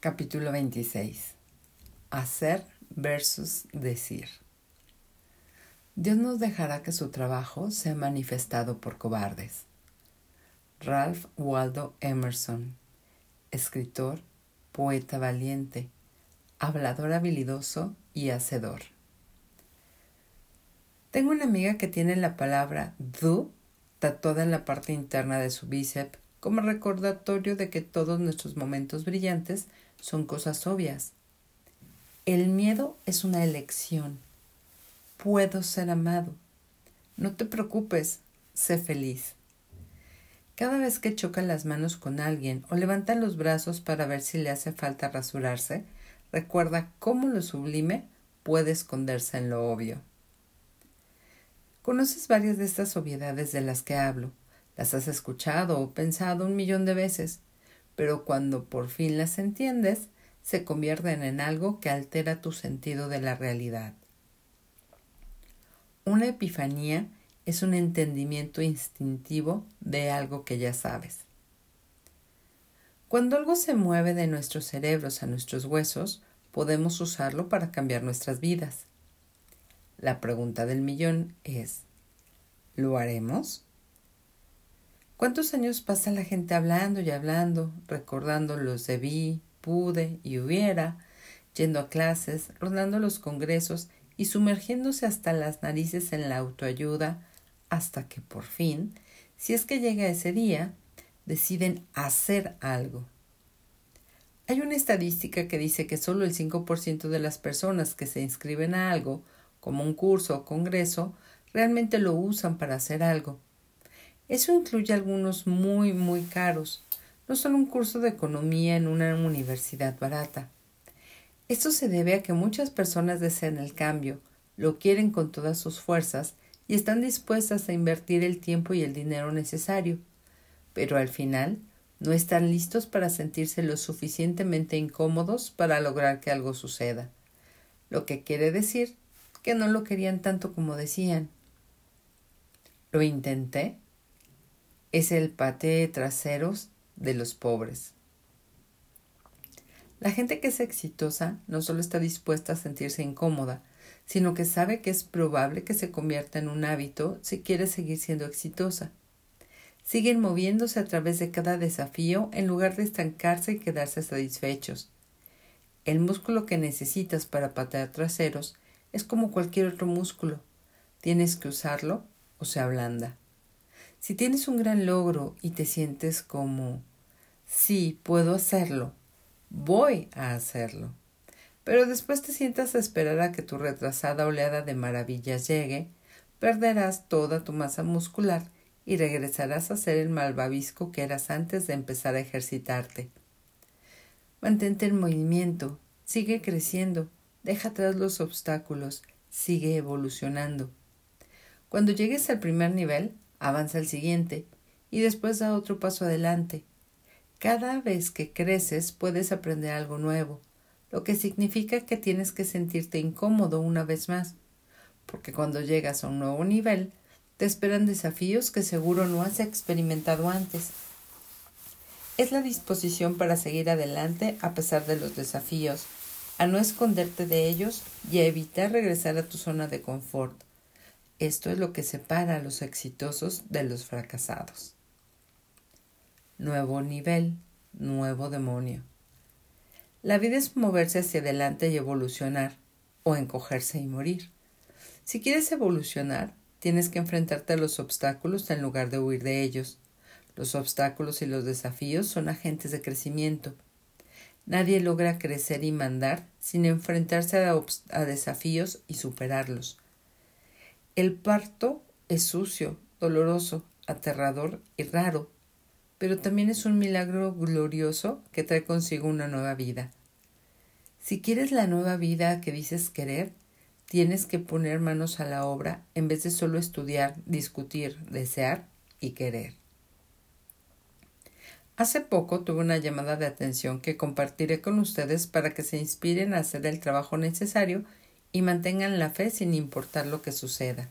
Capítulo 26. Hacer versus decir. Dios nos dejará que su trabajo sea manifestado por cobardes. Ralph Waldo Emerson, escritor, poeta valiente, hablador habilidoso y hacedor. Tengo una amiga que tiene la palabra do tatuada en la parte interna de su bíceps como recordatorio de que todos nuestros momentos brillantes son cosas obvias. El miedo es una elección. Puedo ser amado. No te preocupes, sé feliz. Cada vez que choca las manos con alguien o levanta los brazos para ver si le hace falta rasurarse, recuerda cómo lo sublime puede esconderse en lo obvio. Conoces varias de estas obviedades de las que hablo, las has escuchado o pensado un millón de veces, pero cuando por fin las entiendes, se convierten en algo que altera tu sentido de la realidad. Una epifanía es un entendimiento instintivo de algo que ya sabes. Cuando algo se mueve de nuestros cerebros a nuestros huesos, podemos usarlo para cambiar nuestras vidas. La pregunta del millón es, ¿lo haremos? ¿Cuántos años pasa la gente hablando y hablando, recordando los debí, pude y hubiera, yendo a clases, rondando los congresos y sumergiéndose hasta las narices en la autoayuda, hasta que por fin, si es que llega ese día, deciden hacer algo. Hay una estadística que dice que solo el 5% de las personas que se inscriben a algo, como un curso o congreso, realmente lo usan para hacer algo eso incluye algunos muy, muy caros, no solo un curso de economía en una universidad barata. Esto se debe a que muchas personas desean el cambio, lo quieren con todas sus fuerzas y están dispuestas a invertir el tiempo y el dinero necesario, pero al final no están listos para sentirse lo suficientemente incómodos para lograr que algo suceda, lo que quiere decir que no lo querían tanto como decían. Lo intenté, es el paté de traseros de los pobres. La gente que es exitosa no solo está dispuesta a sentirse incómoda, sino que sabe que es probable que se convierta en un hábito si quiere seguir siendo exitosa. Siguen moviéndose a través de cada desafío en lugar de estancarse y quedarse satisfechos. El músculo que necesitas para patear traseros es como cualquier otro músculo. Tienes que usarlo o se ablanda. Si tienes un gran logro y te sientes como, sí, puedo hacerlo, voy a hacerlo, pero después te sientas a esperar a que tu retrasada oleada de maravillas llegue, perderás toda tu masa muscular y regresarás a ser el malvavisco que eras antes de empezar a ejercitarte. Mantente en movimiento, sigue creciendo, deja atrás los obstáculos, sigue evolucionando. Cuando llegues al primer nivel, avanza al siguiente y después da otro paso adelante. Cada vez que creces puedes aprender algo nuevo, lo que significa que tienes que sentirte incómodo una vez más, porque cuando llegas a un nuevo nivel te esperan desafíos que seguro no has experimentado antes. Es la disposición para seguir adelante a pesar de los desafíos, a no esconderte de ellos y a evitar regresar a tu zona de confort. Esto es lo que separa a los exitosos de los fracasados. Nuevo nivel, nuevo demonio. La vida es moverse hacia adelante y evolucionar, o encogerse y morir. Si quieres evolucionar, tienes que enfrentarte a los obstáculos en lugar de huir de ellos. Los obstáculos y los desafíos son agentes de crecimiento. Nadie logra crecer y mandar sin enfrentarse a, desafíos y superarlos. El parto es sucio, doloroso, aterrador y raro, pero también es un milagro glorioso que trae consigo una nueva vida. Si quieres la nueva vida que dices querer, tienes que poner manos a la obra en vez de solo estudiar, discutir, desear y querer. Hace poco tuve una llamada de atención que compartiré con ustedes para que se inspiren a hacer el trabajo necesario y mantengan la fe sin importar lo que suceda.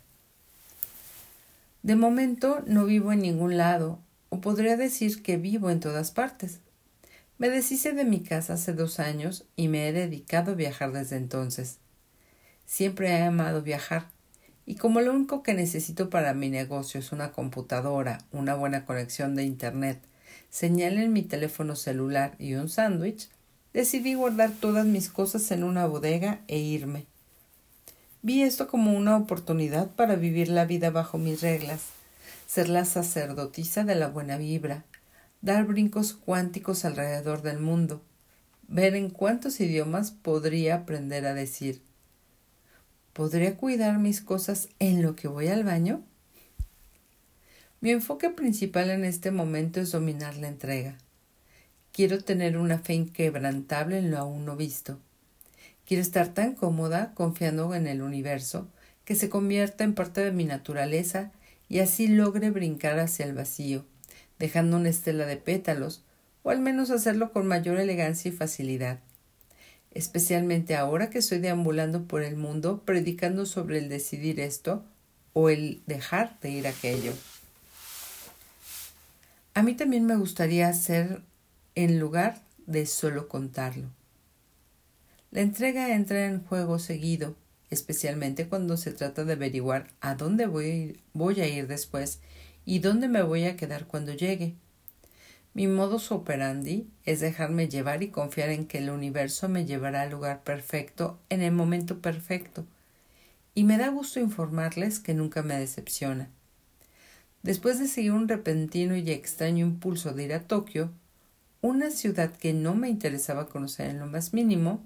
De momento no vivo en ningún lado, o podría decir que vivo en todas partes. Me deshice de mi casa hace dos años y me he dedicado a viajar desde entonces. Siempre he amado viajar, y como lo único que necesito para mi negocio es una computadora, una buena conexión de Internet, señal en mi teléfono celular y un sándwich, decidí guardar todas mis cosas en una bodega e irme. Vi esto como una oportunidad para vivir la vida bajo mis reglas, ser la sacerdotisa de la buena vibra, dar brincos cuánticos alrededor del mundo, ver en cuántos idiomas podría aprender a decir. ¿Podría cuidar mis cosas en lo que voy al baño? Mi enfoque principal en este momento es dominar la entrega. Quiero tener una fe inquebrantable en lo aún no visto. Quiero estar tan cómoda confiando en el universo que se convierta en parte de mi naturaleza y así logre brincar hacia el vacío, dejando una estela de pétalos, o al menos hacerlo con mayor elegancia y facilidad. Especialmente ahora que estoy deambulando por el mundo predicando sobre el decidir esto o el dejar de ir aquello. A mí también me gustaría hacer en lugar de solo contarlo. La entrega entra en juego seguido, especialmente cuando se trata de averiguar a dónde voy a ir, después y dónde me voy a quedar cuando llegue. Mi modus operandi es dejarme llevar y confiar en que el universo me llevará al lugar perfecto en el momento perfecto. Y me da gusto informarles que nunca me decepciona. Después de seguir un repentino y extraño impulso de ir a Tokio, una ciudad que no me interesaba conocer en lo más mínimo,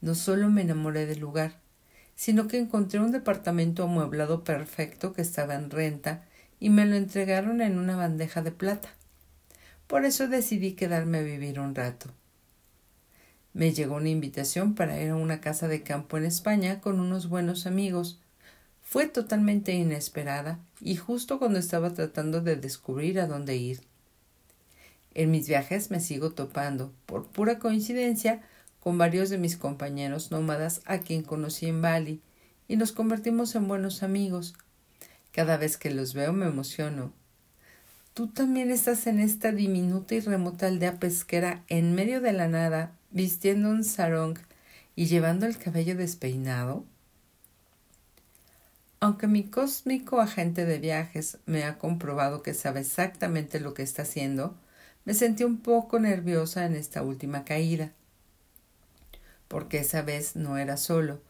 no solo me enamoré del lugar, sino que encontré un departamento amueblado perfecto que estaba en renta y me lo entregaron en una bandeja de plata. Por eso decidí quedarme a vivir un rato. Me llegó una invitación para ir a una casa de campo en España con unos buenos amigos. Fue totalmente inesperada y justo cuando estaba tratando de descubrir a dónde ir. En mis viajes me sigo topando, por pura coincidencia, con varios de mis compañeros nómadas a quien conocí en Bali, y nos convertimos en buenos amigos, cada vez que los veo me emociono. Tú también estás en esta diminuta y remota aldea pesquera en medio de la nada, vistiendo un sarong y llevando el cabello despeinado. Aunque mi cósmico agente de viajes me ha comprobado que sabe exactamente lo que está haciendo, me sentí un poco nerviosa en esta última caída. Porque esa vez no era solo,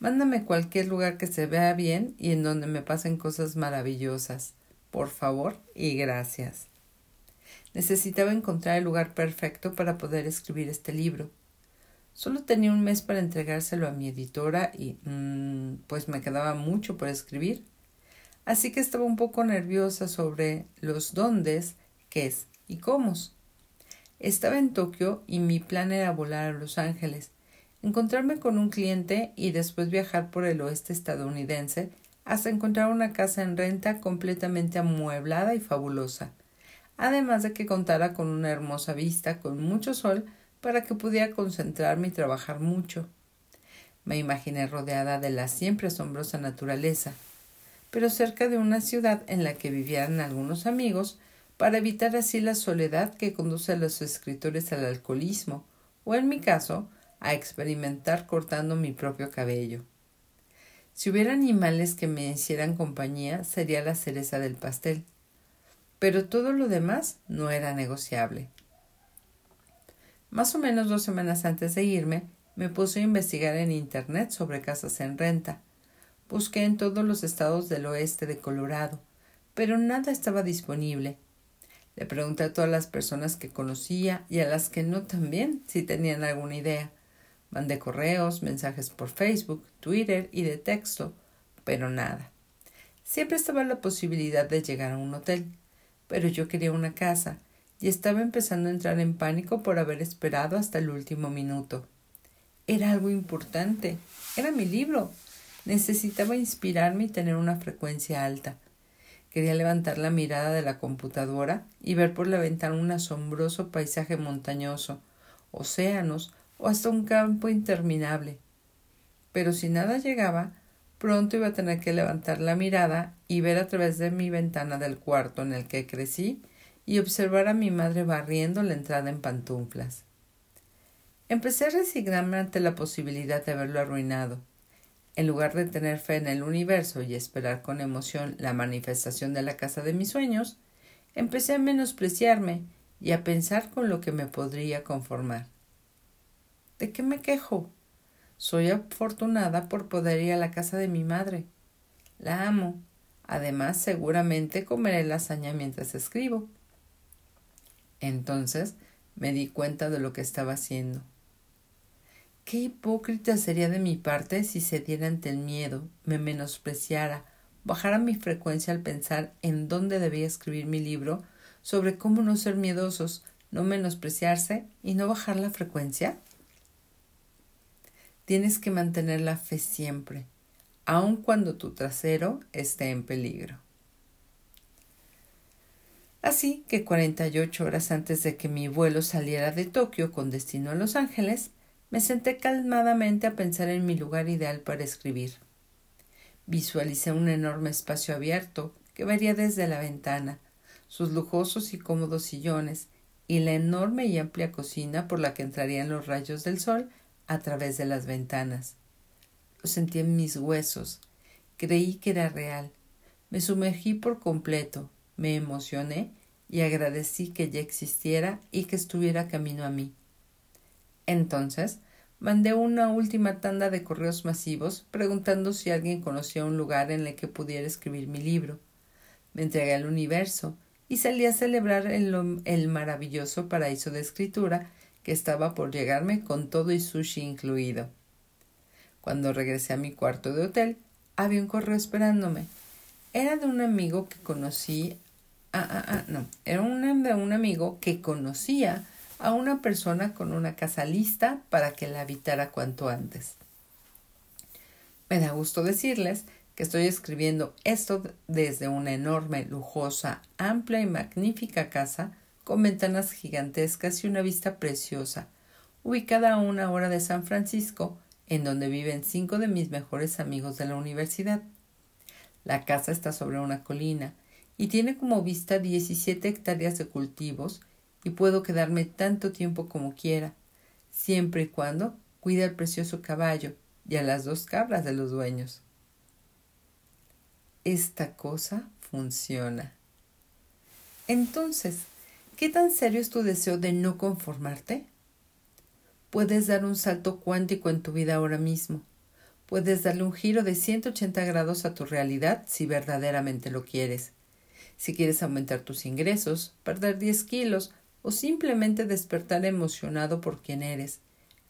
Mándame cualquier lugar que se vea bien y en donde me pasen cosas maravillosas. Por favor y gracias. Necesitaba encontrar el lugar perfecto para poder escribir este libro. Solo tenía un mes para entregárselo a mi editora y mm, pues me quedaba mucho por escribir. Así que estaba un poco nerviosa sobre los dóndes, qués y cómo. Estaba en Tokio y mi plan era volar a Los Ángeles, encontrarme con un cliente y después viajar por el oeste estadounidense hasta encontrar una casa en renta completamente amueblada y fabulosa, además de que contara con una hermosa vista con mucho sol para que pudiera concentrarme y trabajar mucho. Me imaginé rodeada de la siempre asombrosa naturaleza, pero cerca de una ciudad en la que vivieran algunos amigos para evitar así la soledad que conduce a los escritores al alcoholismo, o en mi caso, a experimentar cortando mi propio cabello. Si hubiera animales que me hicieran compañía, sería la cereza del pastel. Pero todo lo demás no era negociable. Más o menos dos semanas antes de irme, me puse a investigar en Internet sobre casas en renta. Busqué en todos los estados del oeste de Colorado, pero nada estaba disponible. Le pregunté a todas las personas que conocía y a las que no también si tenían alguna idea, Mandé correos, mensajes por Facebook, Twitter y de texto, pero nada. Siempre estaba la posibilidad de llegar a un hotel, pero yo quería una casa y estaba empezando a entrar en pánico por haber esperado hasta el último minuto. Era algo importante, era mi libro. Necesitaba inspirarme y tener una frecuencia alta. Quería levantar la mirada de la computadora y ver por la ventana un asombroso paisaje montañoso, océanos, o hasta un campo interminable. Pero si nada llegaba, pronto iba a tener que levantar la mirada y ver a través de mi ventana del cuarto en el que crecí y observar a mi madre barriendo la entrada en pantuflas. Empecé a resignarme ante la posibilidad de haberlo arruinado. En lugar de tener fe en el universo y esperar con emoción la manifestación de la casa de mis sueños, empecé a menospreciarme y a pensar con lo que me podría conformar. ¿De qué me quejo? Soy afortunada por poder ir a la casa de mi madre. La amo. Además, seguramente comeré lasaña mientras escribo. Entonces me di cuenta de lo que estaba haciendo. Qué hipócrita sería de mi parte si cediera ante el miedo, me menospreciara, bajara mi frecuencia al pensar en dónde debía escribir mi libro sobre cómo no ser miedosos, no menospreciarse y no bajar la frecuencia. Tienes que mantener la fe siempre, aun cuando tu trasero esté en peligro. Así que 48 horas antes de que mi vuelo saliera de Tokio con destino a Los Ángeles, me senté calmadamente a pensar en mi lugar ideal para escribir. Visualicé un enorme espacio abierto que vería desde la ventana, sus lujosos y cómodos sillones y la enorme y amplia cocina por la que entrarían los rayos del sol a través de las ventanas. Lo sentí en mis huesos. Creí que era real. Me sumergí por completo, me emocioné y agradecí que ya existiera y que estuviera camino a mí. Entonces mandé una última tanda de correos masivos preguntando si alguien conocía un lugar en el que pudiera escribir mi libro. Me entregué al universo y salí a celebrar el, el maravilloso paraíso de escritura que estaba por llegarme con todo y sushi incluido. Cuando regresé a mi cuarto de hotel, había un correo esperándome. Era de un amigo que conocí Ah, ah, ah, no. Era de un amigo que conocía a una persona con una casa lista para que la habitara cuanto antes. Me da gusto decirles que estoy escribiendo esto desde una enorme, lujosa, amplia y magnífica casa con ventanas gigantescas y una vista preciosa, ubicada a una hora de San Francisco, en donde viven cinco de mis mejores amigos de la universidad. La casa está sobre una colina y tiene como vista 17 hectáreas de cultivos y puedo quedarme tanto tiempo como quiera, siempre y cuando cuide al precioso caballo y a las dos cabras de los dueños. Esta cosa funciona. Entonces, ¿qué tan serio es tu deseo de no conformarte? Puedes dar un salto cuántico en tu vida ahora mismo. Puedes darle un giro de 180 grados a tu realidad si verdaderamente lo quieres si quieres aumentar tus ingresos, perder 10 kilos o simplemente despertar emocionado por quien eres,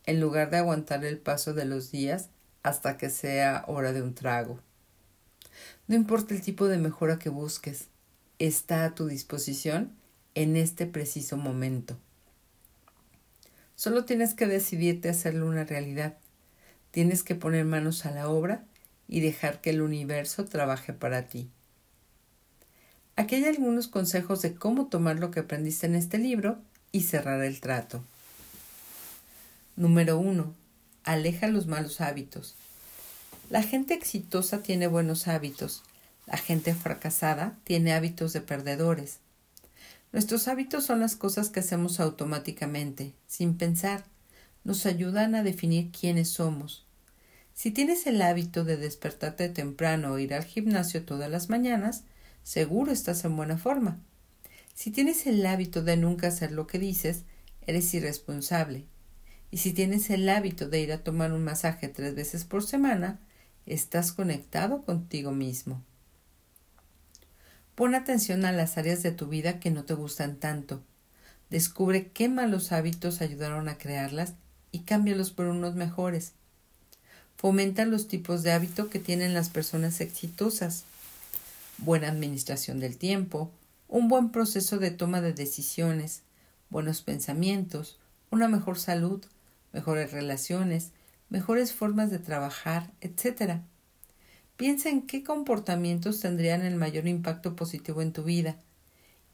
en lugar de aguantar el paso de los días hasta que sea hora de un trago. No importa el tipo de mejora que busques, está a tu disposición en este preciso momento. Solo tienes que decidirte a hacerlo una realidad. Tienes que poner manos a la obra y dejar que el universo trabaje para ti. Aquí hay algunos consejos de cómo tomar lo que aprendiste en este libro y cerrar el trato. Número 1. Aleja los malos hábitos. La gente exitosa tiene buenos hábitos. La gente fracasada tiene hábitos de perdedores. Nuestros hábitos son las cosas que hacemos automáticamente, sin pensar. Nos ayudan a definir quiénes somos. Si tienes el hábito de despertarte temprano o ir al gimnasio todas las mañanas, seguro estás en buena forma. Si tienes el hábito de nunca hacer lo que dices, eres irresponsable. Y si tienes el hábito de ir a tomar un masaje tres veces por semana, estás conectado contigo mismo. Pon atención a las áreas de tu vida que no te gustan tanto. Descubre qué malos hábitos ayudaron a crearlas y cámbialos por unos mejores. Fomenta los tipos de hábito que tienen las personas exitosas buena administración del tiempo, un buen proceso de toma de decisiones, buenos pensamientos, una mejor salud, mejores relaciones, mejores formas de trabajar, etc. Piensa en qué comportamientos tendrían el mayor impacto positivo en tu vida,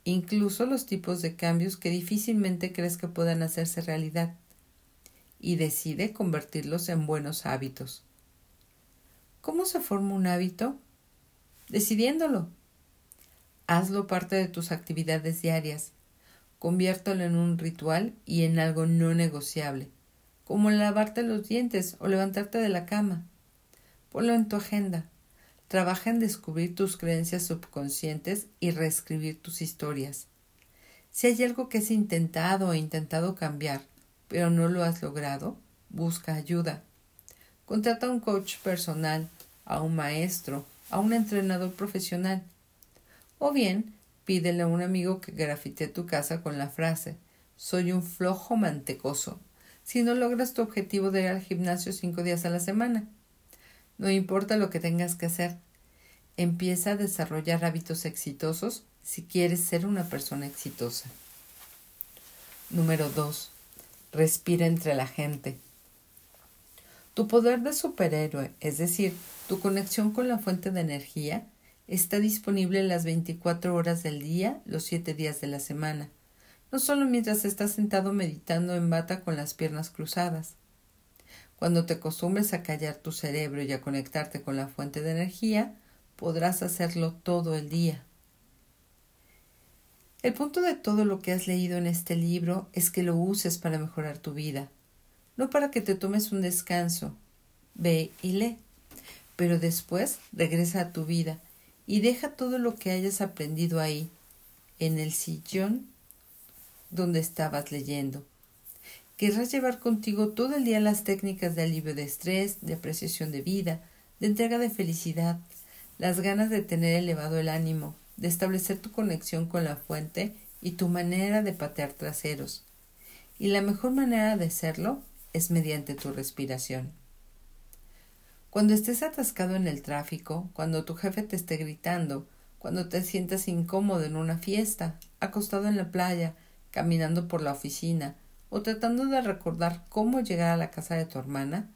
incluso los tipos de cambios que difícilmente crees que puedan hacerse realidad, y decide convertirlos en buenos hábitos. ¿Cómo se forma un hábito? decidiéndolo. Hazlo parte de tus actividades diarias. Conviértelo en un ritual y en algo no negociable, como lavarte los dientes o levantarte de la cama. Ponlo en tu agenda. Trabaja en descubrir tus creencias subconscientes y reescribir tus historias. Si hay algo que has intentado o intentado cambiar, pero no lo has logrado, busca ayuda. Contrata a un coach personal, a un maestro, a un entrenador profesional. O bien, pídele a un amigo que grafite tu casa con la frase Soy un flojo mantecoso si no logras tu objetivo de ir al gimnasio cinco días a la semana. No importa lo que tengas que hacer. Empieza a desarrollar hábitos exitosos si quieres ser una persona exitosa. Número 2. Respira entre la gente. Tu poder de superhéroe, es decir, tu conexión con la fuente de energía, está disponible las 24 horas del día, los 7 días de la semana, no solo mientras estás sentado meditando en bata con las piernas cruzadas. Cuando te acostumbres a callar tu cerebro y a conectarte con la fuente de energía, podrás hacerlo todo el día. El punto de todo lo que has leído en este libro es que lo uses para mejorar tu vida, no para que te tomes un descanso. Ve y lee. Pero después regresa a tu vida y deja todo lo que hayas aprendido ahí, en el sillón donde estabas leyendo. Querrás llevar contigo todo el día las técnicas de alivio de estrés, de apreciación de vida, de entrega de felicidad, las ganas de tener elevado el ánimo, de establecer tu conexión con la fuente y tu manera de patear traseros. Y la mejor manera de hacerlo es mediante tu respiración. Cuando estés atascado en el tráfico, cuando tu jefe te esté gritando, cuando te sientas incómodo en una fiesta, acostado en la playa, caminando por la oficina o tratando de recordar cómo llegar a la casa de tu hermana,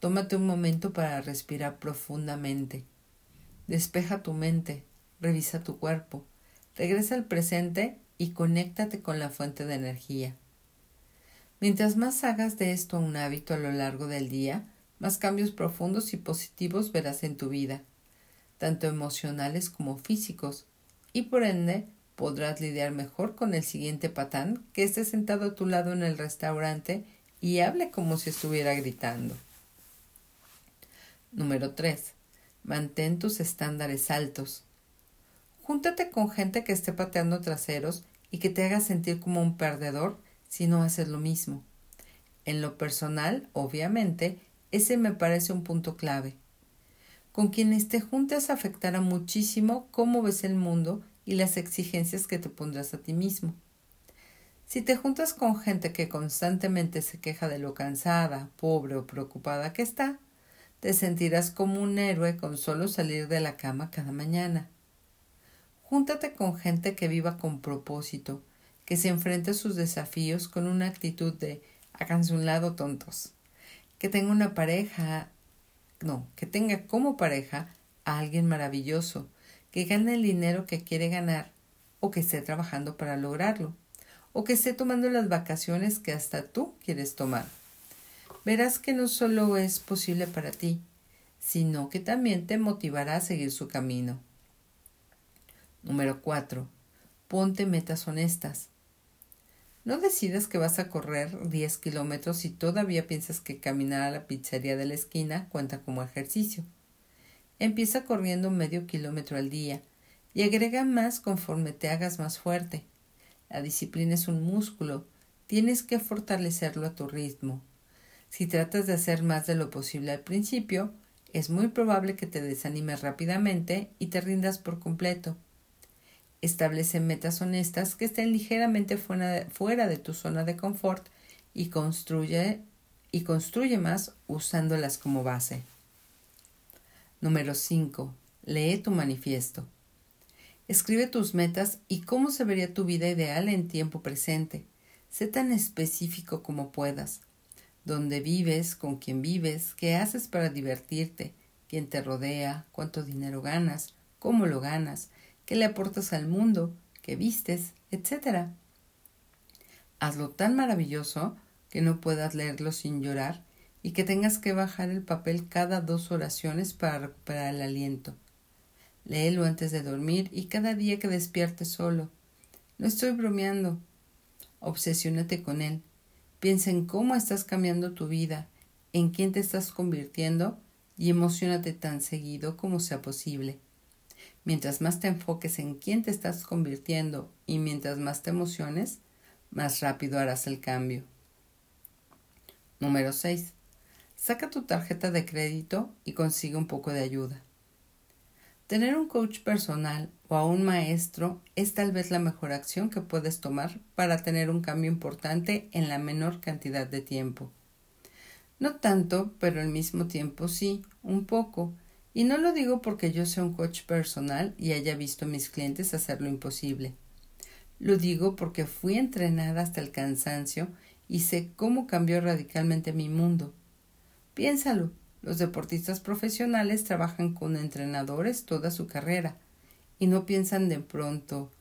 tómate un momento para respirar profundamente. Despeja tu mente, revisa tu cuerpo, regresa al presente y conéctate con la fuente de energía. Mientras más hagas de esto un hábito a lo largo del día, más cambios profundos y positivos verás en tu vida, tanto emocionales como físicos, y por ende podrás lidiar mejor con el siguiente patán que esté sentado a tu lado en el restaurante y hable como si estuviera gritando. Número 3. Mantén tus estándares altos. Júntate con gente que esté pateando traseros y que te haga sentir como un perdedor si no haces lo mismo. En lo personal, obviamente, ese me parece un punto clave. Con quienes te juntes afectará muchísimo cómo ves el mundo y las exigencias que te pondrás a ti mismo. Si te juntas con gente que constantemente se queja de lo cansada, pobre o preocupada que está, te sentirás como un héroe con solo salir de la cama cada mañana. Júntate con gente que viva con propósito, que se enfrente a sus desafíos con una actitud de háganse un lado tontos, que tenga una pareja, no, que tenga como pareja a alguien maravilloso, que gane el dinero que quiere ganar o que esté trabajando para lograrlo, o que esté tomando las vacaciones que hasta tú quieres tomar. Verás que no solo es posible para ti, sino que también te motivará a seguir su camino. Número 4. Ponte metas honestas. No decidas que vas a correr 10 kilómetros y todavía piensas que caminar a la pizzería de la esquina cuenta como ejercicio. Empieza corriendo medio kilómetro al día y agrega más conforme te hagas más fuerte. La disciplina es un músculo, tienes que fortalecerlo a tu ritmo. Si tratas de hacer más de lo posible al principio, es muy probable que te desanimes rápidamente y te rindas por completo. Establece metas honestas que estén ligeramente fuera de, tu zona de confort y construye, y construye más usándolas como base. Número 5. Lee tu manifiesto. Escribe tus metas y cómo se vería tu vida ideal en tiempo presente. Sé tan específico como puedas. Dónde vives, con quién vives, qué haces para divertirte, quién te rodea, cuánto dinero ganas, cómo lo ganas, qué le aportas al mundo, qué vistes, etc. Hazlo tan maravilloso que no puedas leerlo sin llorar y que tengas que bajar el papel cada dos oraciones para recuperar el aliento. Léelo antes de dormir y cada día que despiertes solo. No estoy bromeando. Obsesiónate con él. Piensa en cómo estás cambiando tu vida, en quién te estás convirtiendo y emocionate tan seguido como sea posible. Mientras más te enfoques en quién te estás convirtiendo y mientras más te emociones, más rápido harás el cambio. Número 6. Saca tu tarjeta de crédito y consigue un poco de ayuda. Tener un coach personal o a un maestro es tal vez la mejor acción que puedes tomar para tener un cambio importante en la menor cantidad de tiempo. No tanto, pero al mismo tiempo sí, un poco. Y no lo digo porque yo sea un coach personal y haya visto a mis clientes hacer lo imposible. Lo digo porque fui entrenada hasta el cansancio y sé cómo cambió radicalmente mi mundo. Piénsalo, los deportistas profesionales trabajan con entrenadores toda su carrera y no piensan de pronto,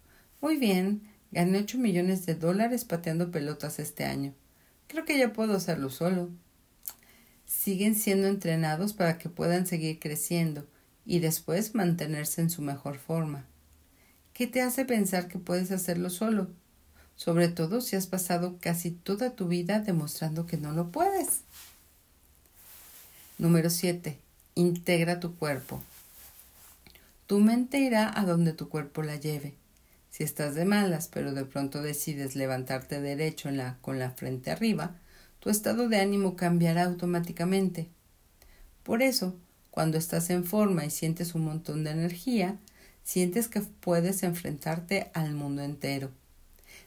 muy bien, gané ocho millones de dólares pateando pelotas este año. Creo que ya puedo hacerlo solo siguen siendo entrenados para que puedan seguir creciendo y después mantenerse en su mejor forma. ¿Qué te hace pensar que puedes hacerlo solo? Sobre todo si has pasado casi toda tu vida demostrando que no lo puedes. Número 7. Integra tu cuerpo. Tu mente irá a donde tu cuerpo la lleve. Si estás de malas, pero de pronto decides levantarte derecho con la frente arriba, tu estado de ánimo cambiará automáticamente. Por eso, cuando estás en forma y sientes un montón de energía, sientes que puedes enfrentarte al mundo entero.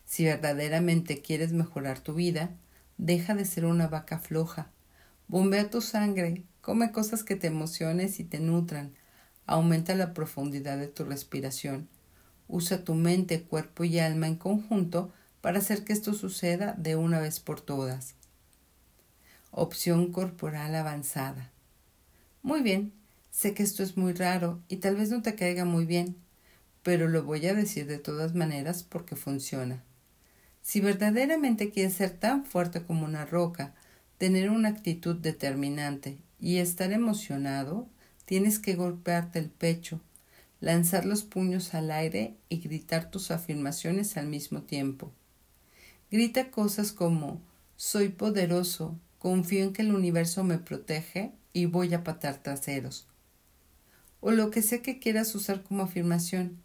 Si verdaderamente quieres mejorar tu vida, deja de ser una vaca floja. Bombea tu sangre, come cosas que te emociones y te nutran, aumenta la profundidad de tu respiración. Usa tu mente, cuerpo y alma en conjunto para hacer que esto suceda de una vez por todas opción corporal avanzada. Muy bien, sé que esto es muy raro y tal vez no te caiga muy bien, pero lo voy a decir de todas maneras porque funciona. Si verdaderamente quieres ser tan fuerte como una roca, tener una actitud determinante y estar emocionado, tienes que golpearte el pecho, lanzar los puños al aire y gritar tus afirmaciones al mismo tiempo. Grita cosas como soy poderoso, confío en que el universo me protege y voy a patar traseros. O lo que sé que quieras usar como afirmación.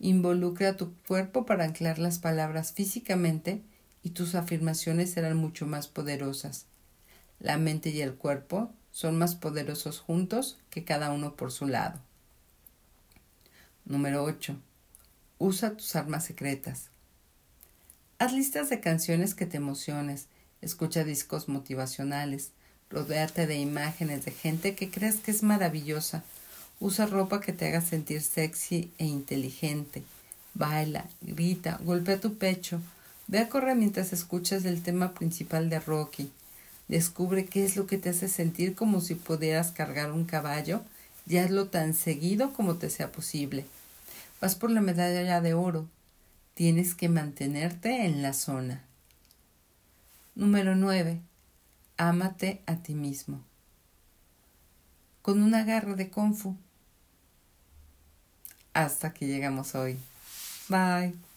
Involucra a tu cuerpo para anclar las palabras físicamente y tus afirmaciones serán mucho más poderosas. La mente y el cuerpo son más poderosos juntos que cada uno por su lado. Número 8. Usa tus armas secretas. Haz listas de canciones que te emociones, escucha discos motivacionales, rodéate de imágenes de gente que crees que es maravillosa, usa ropa que te haga sentir sexy e inteligente, baila, grita, golpea tu pecho, ve a correr mientras escuchas el tema principal de Rocky, descubre qué es lo que te hace sentir como si pudieras cargar un caballo y hazlo tan seguido como te sea posible. Vas por la medalla de oro. Tienes que mantenerte en la zona. Número 9. Ámate a ti mismo. Con una garra de kung fu. Hasta que llegamos hoy. Bye.